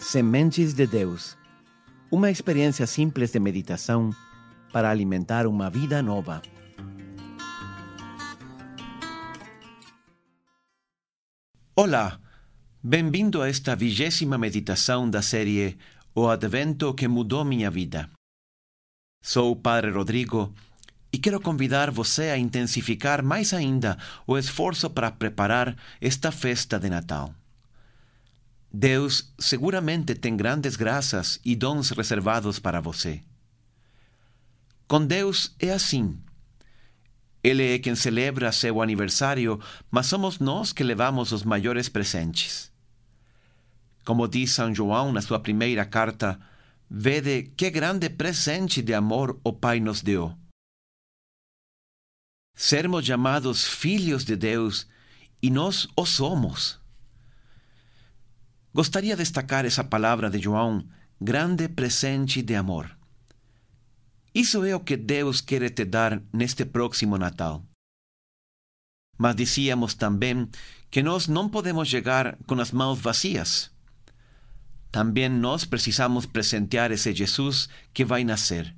Sementes de Deus. Uma experiência simples de meditação para alimentar uma vida nova. Olá, bem-vindo a esta vigésima meditação da série O Advento que mudou minha vida. Sou o Padre Rodrigo e quero convidar você a intensificar mais ainda o esforço para preparar esta festa de Natal. Deus seguramente tem grandes graças e dons reservados para você. Com Deus é assim. Ele é quem celebra seu aniversário, mas somos nós que levamos os maiores presentes. Como diz São João na sua primeira carta, vede que grande presente de amor o Pai nos deu. Sermos chamados filhos de Deus e nós o somos. Gostaria de destacar essa palavra de João, grande presente de amor. Isso é o que Deus quer te dar neste próximo Natal. Mas dizíamos também que nós não podemos chegar com as mãos vazias. Também nós precisamos presentear esse Jesus que vai nascer.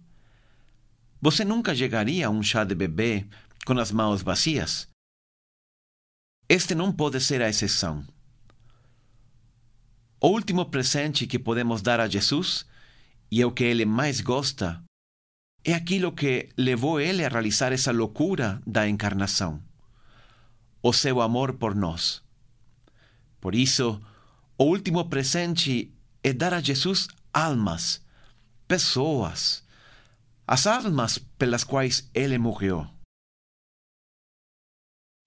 Você nunca chegaria a um chá de bebê com as mãos vazias. Este não pode ser a exceção. O último presente que podemos dar a Jesus, e é o que ele mais gosta, é aquilo que levou ele a realizar essa loucura da encarnação: o seu amor por nós. Por isso, o último presente é dar a Jesus almas, pessoas, as almas pelas quais ele morreu.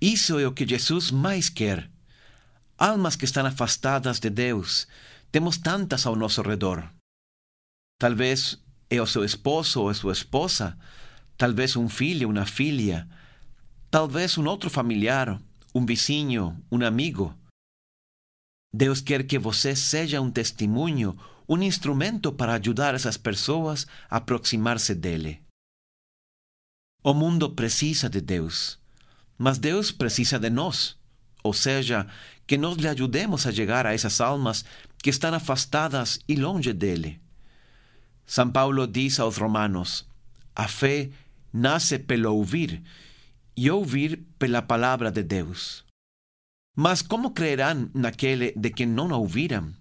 Isso é o que Jesus mais quer. Almas que estão afastadas de Deus. Temos tantas ao nosso redor. Talvez é o seu esposo ou a sua esposa, talvez um filho, uma filha, talvez um outro familiar, um vizinho, um amigo. Deus quer que você seja um testemunho, um instrumento para ajudar essas pessoas a aproximar-se dele. O mundo precisa de Deus. Mas Deus precisa de nós, ou seja, que nós lhe ajudemos a chegar a essas almas que estão afastadas e longe dele. São Paulo diz aos Romanos: a fé nasce pelo ouvir, e ouvir pela palavra de Deus. Mas como crerão naquele de quem não ouviram?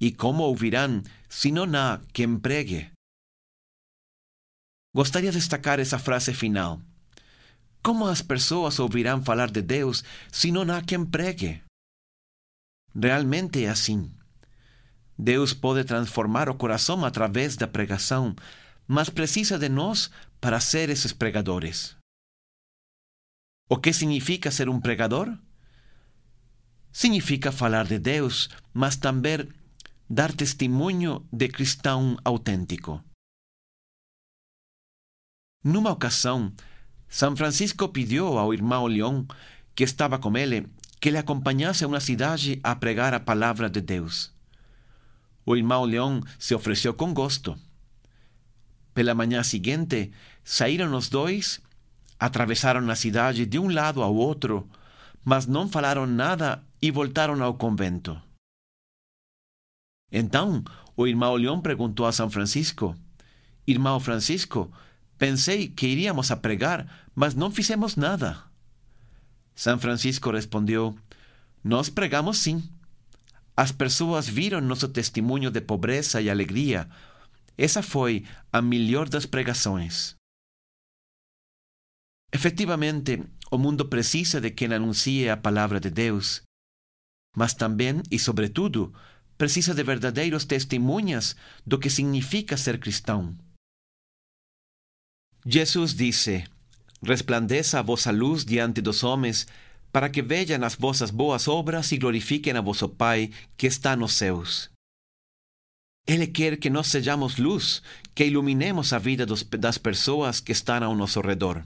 E como ouvirão se não há quem pregue? Gostaria de destacar essa frase final. Como as pessoas ouvirão falar de Deus se não há quem pregue? Realmente é assim. Deus pode transformar o coração através da pregação, mas precisa de nós para ser esses pregadores. O que significa ser um pregador? Significa falar de Deus, mas também dar testemunho de cristão autêntico. Numa ocasião, São Francisco pediu ao irmão León, que estava com ele, que lhe acompanhasse a uma cidade a pregar a palavra de Deus. O irmão León se ofereceu com gosto. Pela manhã seguinte, saíram os dois, atravessaram a cidade de um lado ao outro, mas não falaram nada e voltaram ao convento. Então, o irmão León perguntou a São Francisco: Irmão Francisco, Pensei que iríamos a pregar, mas não fizemos nada. São Francisco respondeu: Nós pregamos sim. As pessoas viram nosso testemunho de pobreza e alegria. Essa foi a melhor das pregações. Efetivamente, o mundo precisa de quem anuncie a palavra de Deus, mas também e sobretudo precisa de verdadeiros testemunhas do que significa ser cristão. Jesus disse: Resplandeça a vossa luz diante dos homens, para que vejam as vossas boas obras e glorifiquem a vosso Pai que está nos céus. Ele quer que nós sejamos luz, que iluminemos a vida dos, das pessoas que estão ao nosso redor.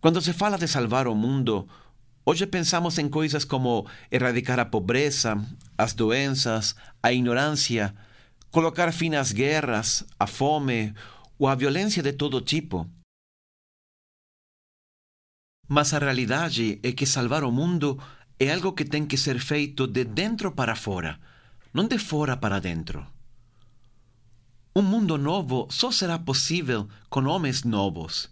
Quando se fala de salvar o mundo, hoje pensamos em coisas como erradicar a pobreza, as doenças, a ignorância, colocar fim às guerras, à fome ou a violência de todo tipo. Mas a realidade é que salvar o mundo é algo que tem que ser feito de dentro para fora. não de fora para dentro. Um mundo novo só será possível com homens novos,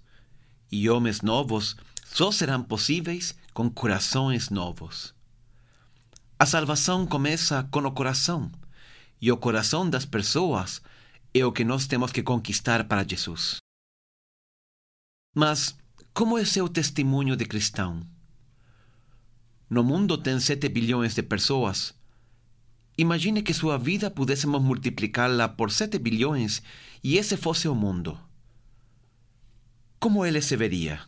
e homens novos só serão possíveis com corações novos. A salvação começa com o coração, e o coração das pessoas é o que nós temos que conquistar para Jesus. Mas como é seu testemunho de cristão? No mundo tem 7 bilhões de pessoas. Imagine que sua vida pudéssemos multiplicá-la por 7 bilhões e esse fosse o mundo. Como ele se veria?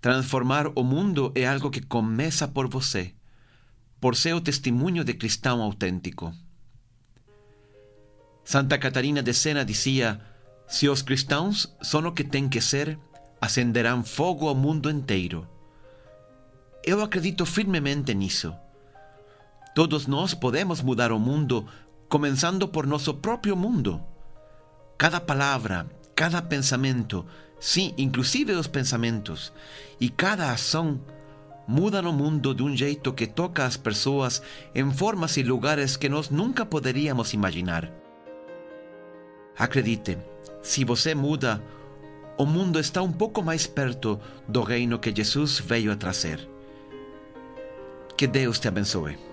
Transformar o mundo é algo que começa por você, por seu testemunho de cristão autêntico. Santa Catarina de Sena dizia: Se os cristãos são o que têm que ser, acenderão fogo ao mundo inteiro. Eu acredito firmemente nisso. Todos nós podemos mudar o mundo, começando por nosso próprio mundo. Cada palavra, cada pensamento, sim, inclusive os pensamentos, e cada ação mudam o mundo de um jeito que toca as pessoas em formas e lugares que nós nunca poderíamos imaginar. Acredite, se você muda, o mundo está um pouco mais perto do reino que Jesus veio a trazer. Que Deus te abençoe.